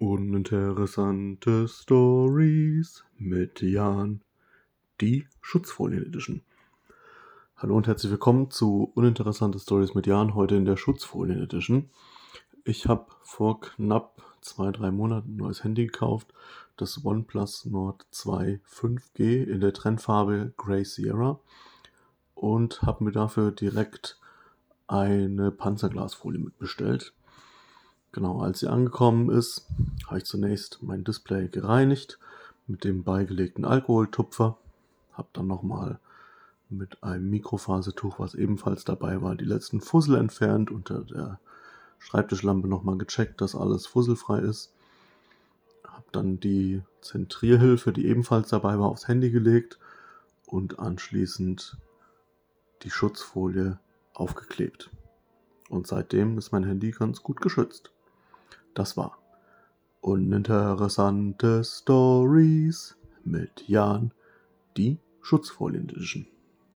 Uninteressante Stories mit Jan, die Schutzfolien Edition. Hallo und herzlich willkommen zu Uninteressante Stories mit Jan, heute in der Schutzfolien Edition. Ich habe vor knapp zwei, drei Monaten ein neues Handy gekauft, das OnePlus Nord 2 5G in der Trendfarbe Grey Sierra und habe mir dafür direkt eine Panzerglasfolie mitbestellt. Genau, als sie angekommen ist, habe ich zunächst mein Display gereinigt mit dem beigelegten Alkoholtupfer, habe dann nochmal mit einem Mikrofasertuch, was ebenfalls dabei war, die letzten Fussel entfernt, unter der Schreibtischlampe nochmal gecheckt, dass alles fusselfrei ist. Habe dann die Zentrierhilfe, die ebenfalls dabei war, aufs Handy gelegt und anschließend die Schutzfolie aufgeklebt. Und seitdem ist mein Handy ganz gut geschützt. Das war Uninteressante Stories mit Jan, die Schutzfolien Edition.